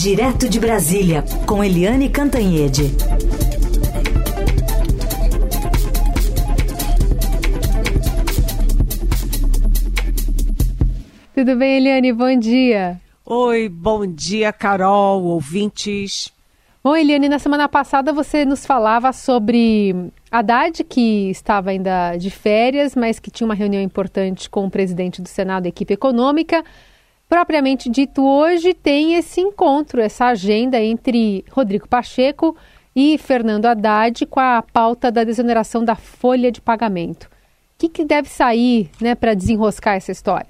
Direto de Brasília, com Eliane Cantanhede. Tudo bem, Eliane? Bom dia. Oi, bom dia, Carol, ouvintes. Bom, Eliane, na semana passada você nos falava sobre Haddad, que estava ainda de férias, mas que tinha uma reunião importante com o presidente do Senado e equipe econômica. Propriamente dito, hoje tem esse encontro, essa agenda entre Rodrigo Pacheco e Fernando Haddad com a pauta da desoneração da folha de pagamento. O que, que deve sair né, para desenroscar essa história?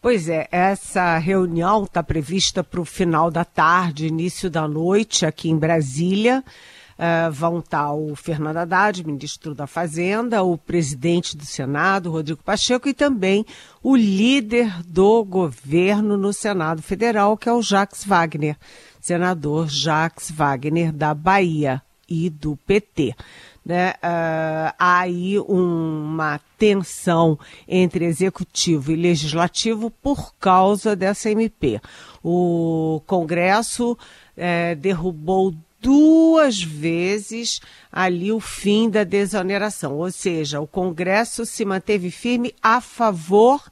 Pois é, essa reunião está prevista para o final da tarde, início da noite, aqui em Brasília. Uh, vão estar o Fernando Haddad, ministro da Fazenda, o presidente do Senado, Rodrigo Pacheco, e também o líder do governo no Senado Federal, que é o Jacques Wagner, senador Jacques Wagner da Bahia e do PT. Né? Uh, há aí uma tensão entre executivo e legislativo por causa dessa MP. O Congresso eh, derrubou duas vezes ali o fim da desoneração, ou seja, o Congresso se manteve firme a favor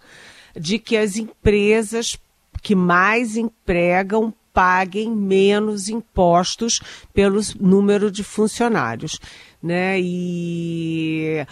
de que as empresas que mais empregam paguem menos impostos pelo número de funcionários, né? E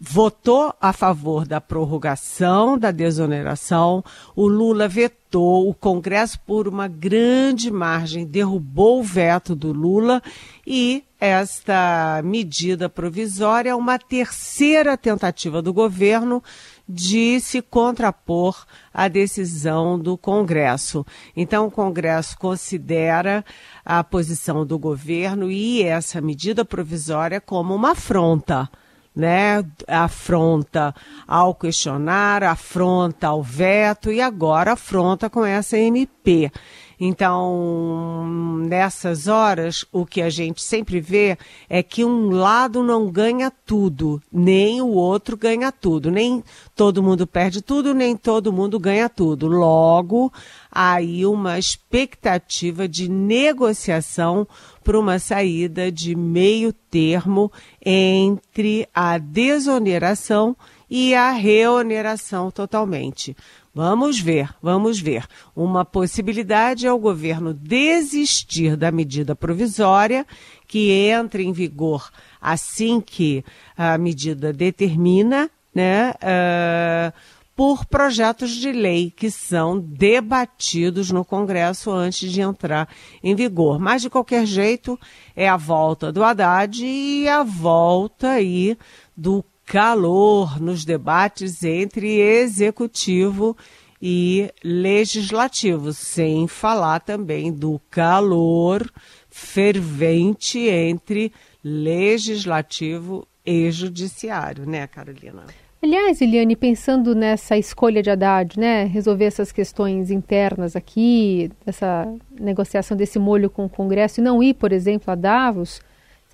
votou a favor da prorrogação da desoneração. O Lula vetou, o Congresso, por uma grande margem, derrubou o veto do Lula e esta medida provisória é uma terceira tentativa do governo de se contrapor à decisão do Congresso. Então, o Congresso considera a posição do governo e essa medida provisória como uma afronta né, afronta ao questionar, afronta ao veto e agora afronta com essa MP. Então, nessas horas, o que a gente sempre vê é que um lado não ganha tudo, nem o outro ganha tudo. Nem todo mundo perde tudo, nem todo mundo ganha tudo. Logo, aí uma expectativa de negociação para uma saída de meio termo entre a desoneração e a reoneração totalmente. Vamos ver, vamos ver. Uma possibilidade é o governo desistir da medida provisória, que entra em vigor assim que a medida determina, né? Uh, por projetos de lei que são debatidos no Congresso antes de entrar em vigor. Mas, de qualquer jeito, é a volta do Haddad e a volta aí do calor nos debates entre executivo e legislativo, sem falar também do calor fervente entre legislativo e judiciário, né, Carolina? Aliás, Eliane, pensando nessa escolha de Haddad, né, resolver essas questões internas aqui, essa negociação desse molho com o Congresso e não ir, por exemplo, a Davos,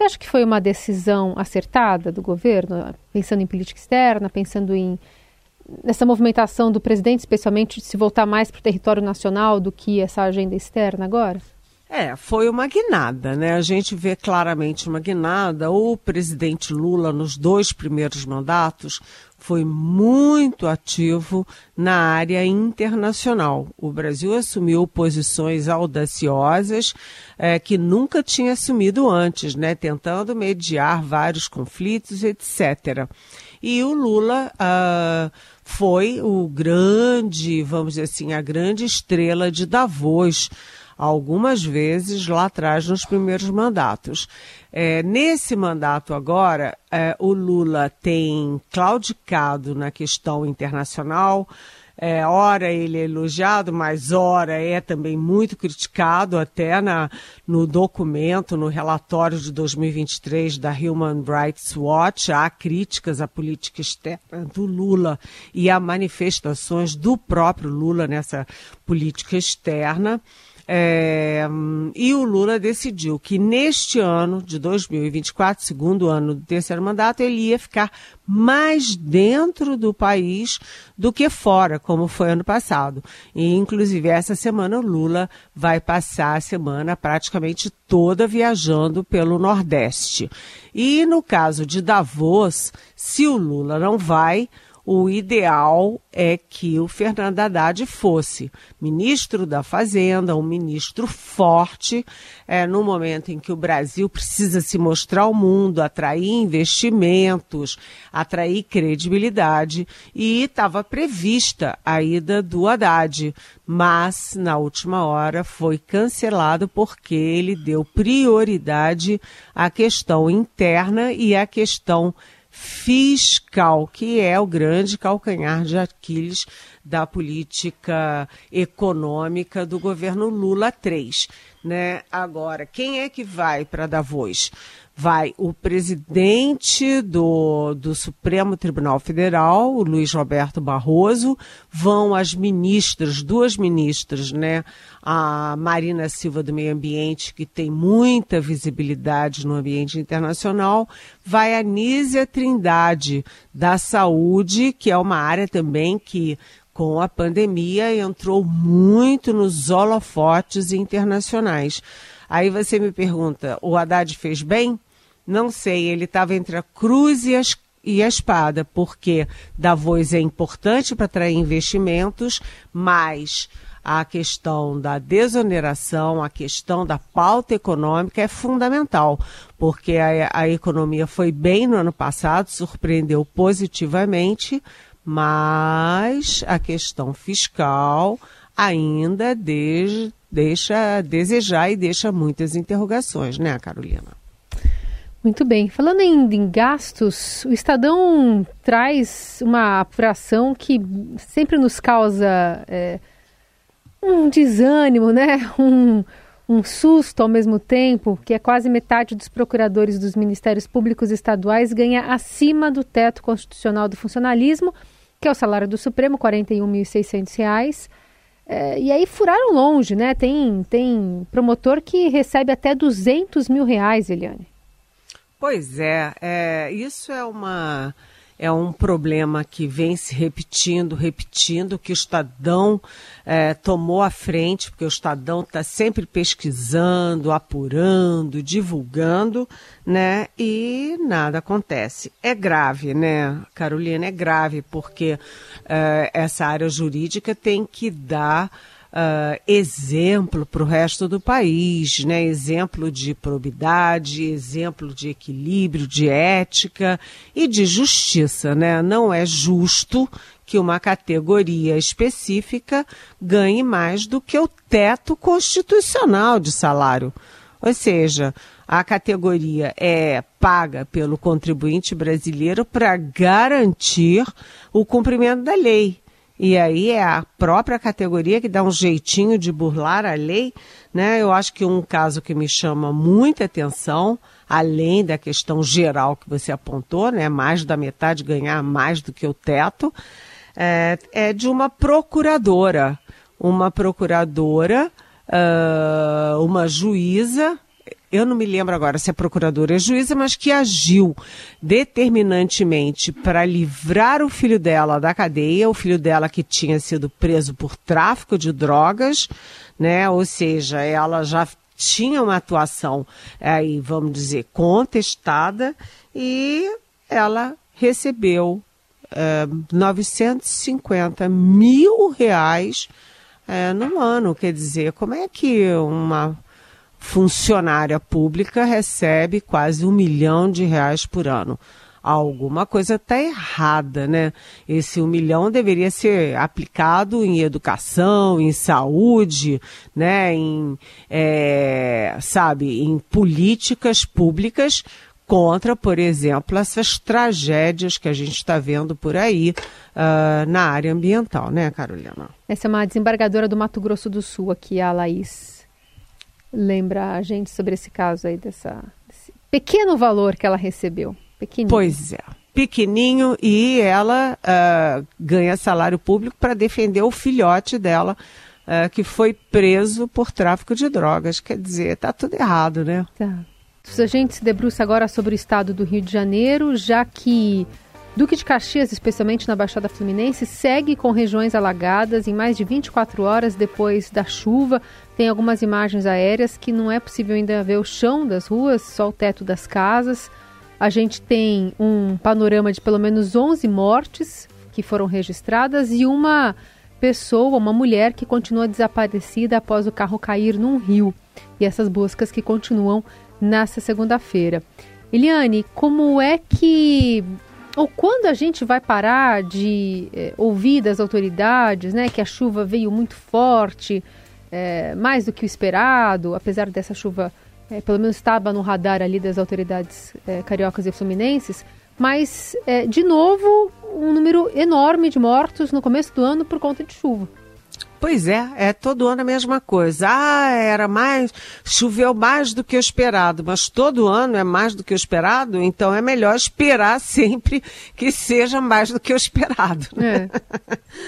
você acha que foi uma decisão acertada do governo, pensando em política externa, pensando em nessa movimentação do presidente, especialmente de se voltar mais para o território nacional do que essa agenda externa agora? É, foi uma guinada, né? A gente vê claramente uma guinada. O presidente Lula, nos dois primeiros mandatos, foi muito ativo na área internacional. O Brasil assumiu posições audaciosas é, que nunca tinha assumido antes, né? Tentando mediar vários conflitos, etc. E o Lula. Uh, foi o grande, vamos dizer assim, a grande estrela de Davos algumas vezes lá atrás nos primeiros mandatos. É, nesse mandato agora, é, o Lula tem claudicado na questão internacional. É, ora ele é elogiado, mas ora é também muito criticado, até na, no documento, no relatório de 2023 da Human Rights Watch, há críticas à política externa do Lula e a manifestações do próprio Lula nessa política externa. É, e o Lula decidiu que neste ano de 2024, segundo ano do terceiro mandato, ele ia ficar mais dentro do país do que fora, como foi ano passado. E, inclusive, essa semana o Lula vai passar a semana praticamente toda viajando pelo Nordeste. E no caso de Davos, se o Lula não vai, o ideal é que o Fernando Haddad fosse ministro da Fazenda, um ministro forte, é, no momento em que o Brasil precisa se mostrar ao mundo, atrair investimentos, atrair credibilidade, e estava prevista a ida do Haddad, mas na última hora foi cancelado porque ele deu prioridade à questão interna e à questão fiscal, que é o grande calcanhar de Aquiles da política econômica do governo Lula III. Né? Agora, quem é que vai para Davos? Vai o presidente do, do Supremo Tribunal Federal, o Luiz Roberto Barroso, vão as ministras, duas ministras, né? A Marina Silva do Meio Ambiente, que tem muita visibilidade no ambiente internacional, vai a Nízia Trindade da Saúde, que é uma área também que com a pandemia entrou muito nos holofotes internacionais. Aí você me pergunta, o Haddad fez bem? Não sei, ele estava entre a cruz e, as, e a espada, porque Davos é importante para atrair investimentos, mas a questão da desoneração, a questão da pauta econômica é fundamental, porque a, a economia foi bem no ano passado, surpreendeu positivamente, mas a questão fiscal ainda de, deixa a desejar e deixa muitas interrogações, né, Carolina? Muito bem. Falando em, gastos, o Estadão traz uma apuração que sempre nos causa é, um desânimo, né? Um, um susto ao mesmo tempo, que é quase metade dos procuradores dos ministérios públicos estaduais ganha acima do teto constitucional do funcionalismo, que é o salário do Supremo, R$ 41.600. É, e aí furaram longe, né? Tem, tem promotor que recebe até 200 mil reais, Eliane. Pois é, é, isso é uma é um problema que vem se repetindo, repetindo, que o Estadão é, tomou a frente, porque o Estadão está sempre pesquisando, apurando, divulgando, né? E nada acontece. É grave, né, Carolina? É grave, porque é, essa área jurídica tem que dar uh, exemplo para o resto do país, né? exemplo de probidade, exemplo de equilíbrio, de ética e de justiça. Né? Não é justo que uma categoria específica ganhe mais do que o teto constitucional de salário. Ou seja, a categoria é paga pelo contribuinte brasileiro para garantir o cumprimento da lei. E aí é a própria categoria que dá um jeitinho de burlar a lei, né? Eu acho que um caso que me chama muita atenção, além da questão geral que você apontou, né? Mais da metade ganhar mais do que o teto, é, é de uma procuradora, uma procuradora, uh, uma juíza eu não me lembro agora se é procuradora ou é juíza, mas que agiu determinantemente para livrar o filho dela da cadeia, o filho dela que tinha sido preso por tráfico de drogas, né? Ou seja, ela já tinha uma atuação aí, vamos dizer, contestada e ela recebeu é, 950 mil reais é, no ano. Quer dizer, como é que uma funcionária pública recebe quase um milhão de reais por ano. Alguma coisa está errada, né? Esse um milhão deveria ser aplicado em educação, em saúde, né? Em, é, sabe, em políticas públicas contra, por exemplo, essas tragédias que a gente está vendo por aí uh, na área ambiental, né, Carolina? Essa é uma desembargadora do Mato Grosso do Sul aqui, a Laís lembra a gente sobre esse caso aí dessa desse pequeno valor que ela recebeu. Pequenininho. Pois é. Pequenininho e ela uh, ganha salário público para defender o filhote dela uh, que foi preso por tráfico de drogas. Quer dizer, está tudo errado, né? Tá. A gente se debruça agora sobre o estado do Rio de Janeiro, já que Duque de Caxias, especialmente na Baixada Fluminense, segue com regiões alagadas em mais de 24 horas depois da chuva. Tem algumas imagens aéreas que não é possível ainda ver o chão das ruas, só o teto das casas. A gente tem um panorama de pelo menos 11 mortes que foram registradas e uma pessoa, uma mulher que continua desaparecida após o carro cair num rio. E essas buscas que continuam nesta segunda-feira. Eliane, como é que ou quando a gente vai parar de eh, ouvir das autoridades, né, que a chuva veio muito forte, eh, mais do que o esperado, apesar dessa chuva, eh, pelo menos estava no radar ali das autoridades cariocas e fluminenses, mas de novo um número enorme de mortos no começo do ano por conta de chuva. Pois é, é todo ano a mesma coisa. Ah, era mais, choveu mais do que o esperado, mas todo ano é mais do que o esperado, então é melhor esperar sempre que seja mais do que o esperado. É,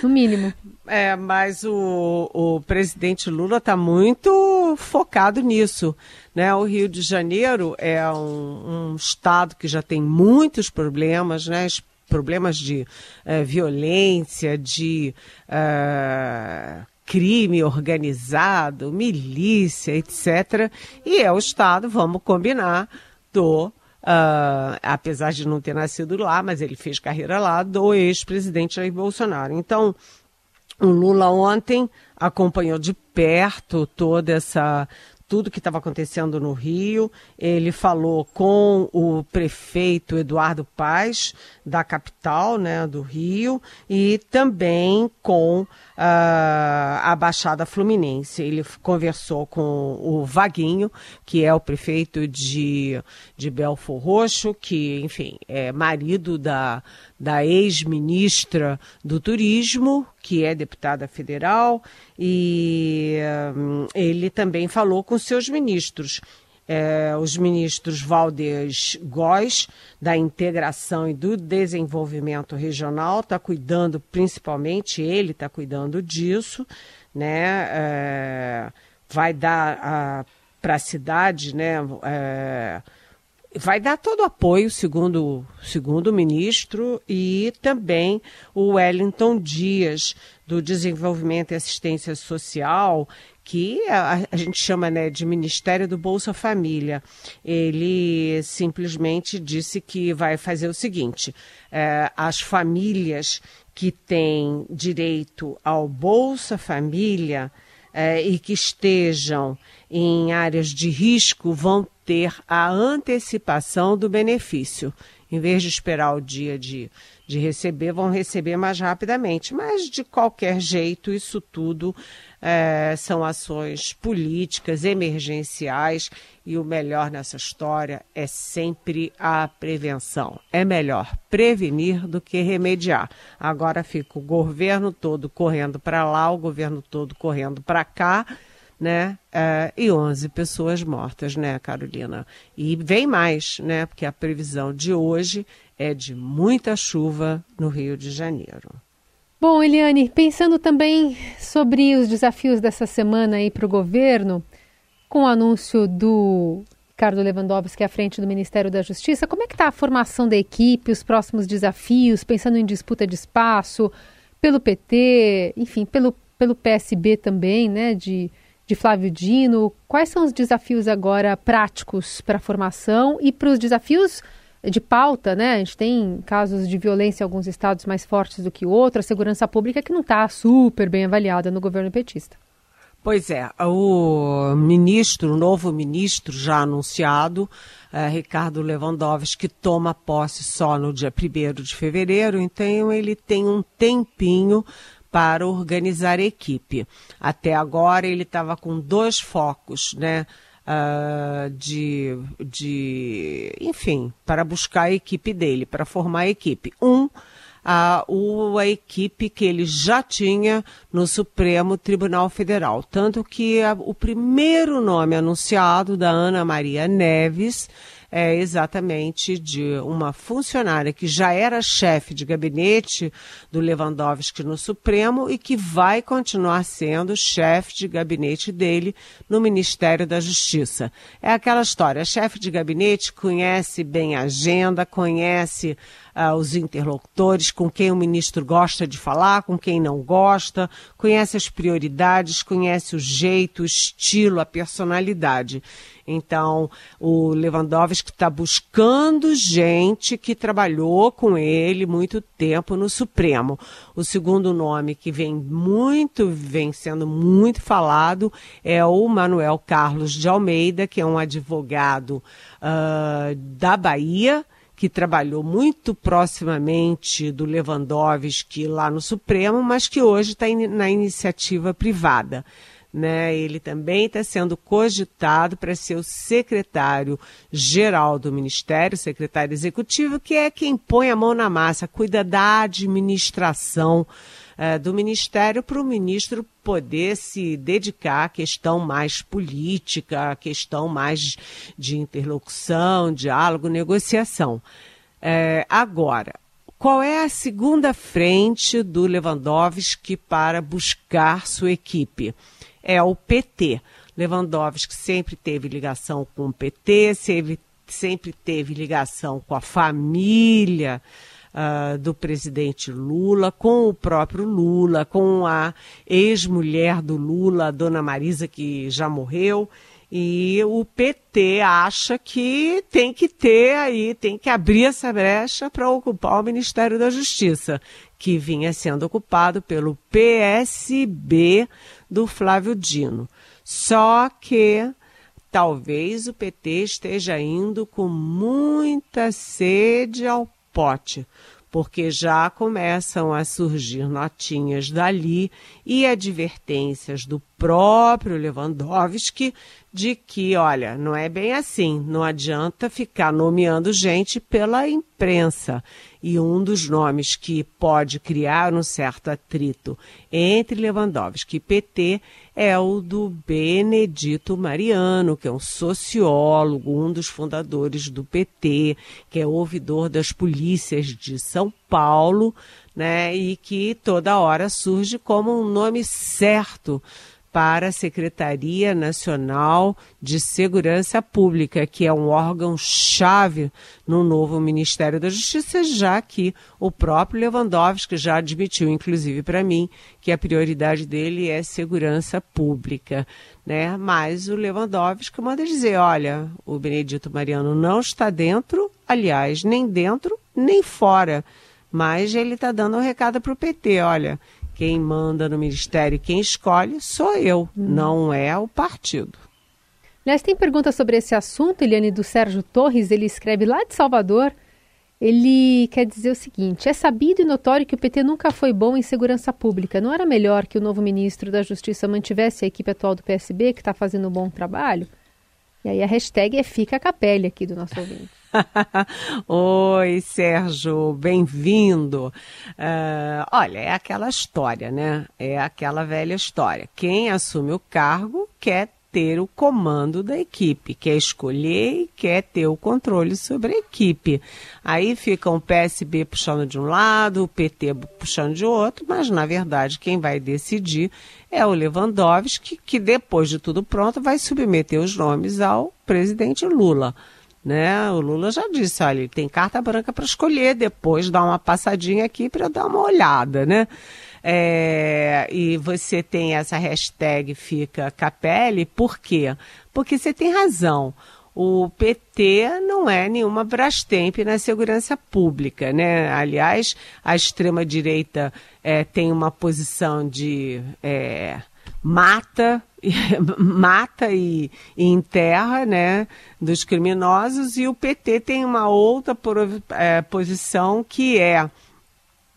no mínimo. É, mas o, o presidente Lula está muito focado nisso. Né? O Rio de Janeiro é um, um estado que já tem muitos problemas, né? Problemas de uh, violência, de uh, crime organizado, milícia, etc. E é o Estado, vamos combinar, do. Uh, apesar de não ter nascido lá, mas ele fez carreira lá, do ex-presidente Jair Bolsonaro. Então, o Lula ontem acompanhou de perto toda essa tudo que estava acontecendo no Rio. Ele falou com o prefeito Eduardo Paz, da capital né, do Rio, e também com uh, a Baixada Fluminense. Ele conversou com o Vaguinho, que é o prefeito de, de Belfor Roxo, que, enfim, é marido da, da ex-ministra do Turismo, que é deputada federal, e um, ele também falou com seus ministros. É, os ministros Valdez Góes, da Integração e do Desenvolvimento Regional, está cuidando principalmente, ele está cuidando disso, né? É, vai dar para a cidade, né? É, vai dar todo o apoio, segundo, segundo o ministro, e também o Wellington Dias, do Desenvolvimento e Assistência Social, que a, a, gente chama né, de Ministério do Bolsa Família. Ele simplesmente disse que vai fazer o seguinte: é, as famílias que têm direito ao Bolsa Família é, e que estejam em áreas de risco vão ter a antecipação do benefício. Em vez de esperar o dia de, de receber, vão receber mais rapidamente. Mas, de qualquer jeito, isso tudo é, são ações políticas, emergenciais, e o melhor nessa história é sempre a prevenção. É melhor prevenir do que remediar. Agora fica o governo todo correndo para lá, o governo todo correndo para cá né? É, e 11 pessoas mortas, né, Carolina? E vem mais, né? Porque a previsão de hoje é de muita chuva no Rio de Janeiro. Bom, Eliane, pensando também sobre os desafios dessa semana aí para o governo, com o anúncio do Ricardo Lewandowski à frente do Ministério da Justiça, como é que está a formação da equipe, os próximos desafios, pensando em disputa de espaço, pelo PT, enfim, pelo, pelo PSB também, né, de de Flávio Dino. Quais são os desafios agora práticos para a formação e para os desafios de pauta, né? A gente tem casos de violência em alguns estados mais fortes do que outros, a segurança pública que não está super bem avaliada no governo petista. Pois é, o ministro, o novo ministro já anunciado, é, Ricardo Lewandowski, que toma posse só no dia 1 de fevereiro, então ele tem um tempinho para organizar a equipe. Até agora ele estava com dois focos, né? Uh, de, de, enfim, para buscar a equipe dele, para formar a equipe. Um, a, o, a equipe que ele já tinha no Supremo Tribunal Federal. Tanto que a, o primeiro nome anunciado da Ana Maria Neves é exatamente de uma funcionária que já era chefe de gabinete do Lewandowski no Supremo e que vai continuar sendo chefe de gabinete dele no Ministério da Justiça. É aquela história, chefe de gabinete conhece bem a agenda, conhece uh, os interlocutores, com quem o ministro gosta de falar, com quem não gosta, conhece as prioridades, conhece o jeito, o estilo, a personalidade. Então, o Lewandowski está buscando gente que trabalhou com ele muito tempo no Supremo. O segundo nome que vem muito, vem sendo muito falado é o Manuel Carlos de Almeida, que é um advogado uh, da Bahia, que trabalhou muito proximamente do Lewandowski lá no Supremo, mas que hoje está na iniciativa privada. Né? Ele também está sendo cogitado para ser o secretário-geral do Ministério, secretário executivo, que é quem põe a mão na massa, cuida da administração uh, do Ministério para o ministro poder se dedicar à questão mais política, à questão mais de interlocução, diálogo, negociação. Uh, agora, qual é a segunda frente do Lewandowski para buscar sua equipe? É o PT. Lewandowski sempre teve ligação com o PT, sempre, sempre teve ligação com a família uh, do presidente Lula, com o próprio Lula, com a ex-mulher do Lula, a dona Marisa, que já morreu. E o PT acha que tem que ter aí, tem que abrir essa brecha para ocupar o Ministério da Justiça, que vinha sendo ocupado pelo PSB do Flávio Dino. Só que talvez o PT esteja indo com muita sede ao pote, porque já começam a surgir notinhas dali e advertências do próprio Lewandowski de que, olha, não é bem assim, não adianta ficar nomeando gente pela imprensa. E um dos nomes que pode criar um certo atrito entre Lewandowski e PT é o do Benedito Mariano, que é um sociólogo, um dos fundadores do PT, que é ouvidor das polícias de São Paulo, né, e que toda hora surge como um nome certo para a Secretaria Nacional de Segurança Pública, que é um órgão-chave no novo Ministério da Justiça, já que o próprio Lewandowski já admitiu, inclusive para mim, que a prioridade dele é segurança pública. Né? Mas o Lewandowski manda dizer: olha, o Benedito Mariano não está dentro, aliás, nem dentro, nem fora. Mas ele está dando um recado para o PT: olha, quem manda no ministério, quem escolhe, sou eu, hum. não é o partido. Aliás, tem pergunta sobre esse assunto, Eliane, do Sérgio Torres, ele escreve lá de Salvador. Ele quer dizer o seguinte: é sabido e notório que o PT nunca foi bom em segurança pública. Não era melhor que o novo ministro da Justiça mantivesse a equipe atual do PSB, que está fazendo um bom trabalho? E aí a hashtag é Fica a Capelle aqui do nosso ouvinte. Oi, Sérgio, bem-vindo. Uh, olha, é aquela história, né? É aquela velha história. Quem assume o cargo quer ter o comando da equipe, quer escolher e quer ter o controle sobre a equipe. Aí fica o PSB puxando de um lado, o PT puxando de outro, mas na verdade quem vai decidir é o Lewandowski, que depois de tudo pronto vai submeter os nomes ao presidente Lula. Né? O Lula já disse, olha, tem carta branca para escolher, depois dá uma passadinha aqui para dar uma olhada, né? É, e você tem essa hashtag Fica Capelli, por quê? Porque você tem razão. O PT não é nenhuma Brastemp na segurança pública, né? Aliás, a extrema-direita é, tem uma posição de é, mata, mata e, e, enterra, né, dos criminosos, e o PT tem uma outra por, é, posição que é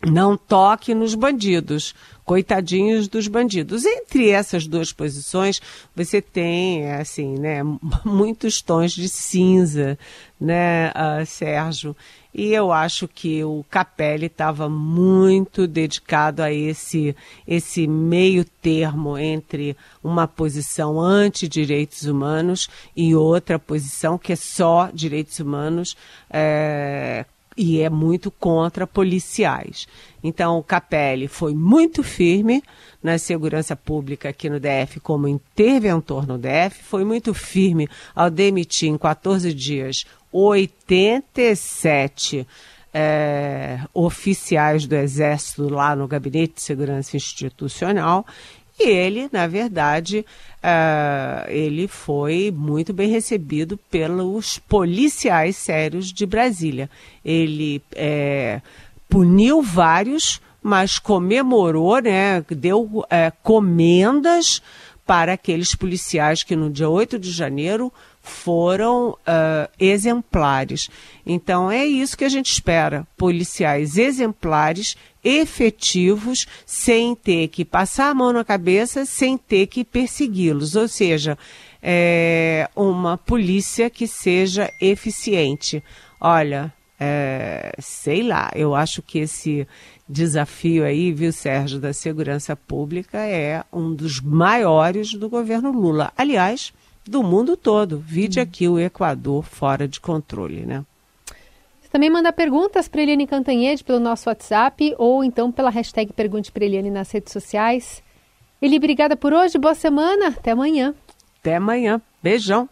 não toque nos bandidos, coitadinhos dos bandidos. Entre essas duas posições, você tem, assim, né, muitos tons de cinza, né, uh, Sérgio? E eu acho que o Capelli estava muito dedicado a esse, esse meio termo entre uma posição anti-direitos humanos e outra posição que é só direitos humanos, é, e é muito contra policiais. Então, o Capelli foi muito firme na segurança pública aqui no DF como interventor no DF, foi muito firme ao demitir em 14 dias 87 é, oficiais do Exército lá no Gabinete de Segurança Institucional e ele, na verdade, uh, ele foi muito bem recebido pelos policiais sérios de Brasília. Ele é, puniu vários, mas comemorou, né, deu é, comendas para aqueles policiais que no dia 8 de janeiro foram uh, exemplares. Então é isso que a gente espera: policiais exemplares, efetivos, sem ter que passar a mão na cabeça, sem ter que persegui-los. Ou seja, é uma polícia que seja eficiente. Olha, é, sei lá, eu acho que esse desafio aí, viu, Sérgio, da segurança pública é um dos maiores do governo Lula. Aliás, do mundo todo. Vide aqui o Equador fora de controle, né? Você também manda perguntas para Eliane Cantanhede pelo nosso WhatsApp ou então pela hashtag Pergunte para Eliane nas redes sociais. Eli, obrigada por hoje, boa semana, até amanhã. Até amanhã, beijão.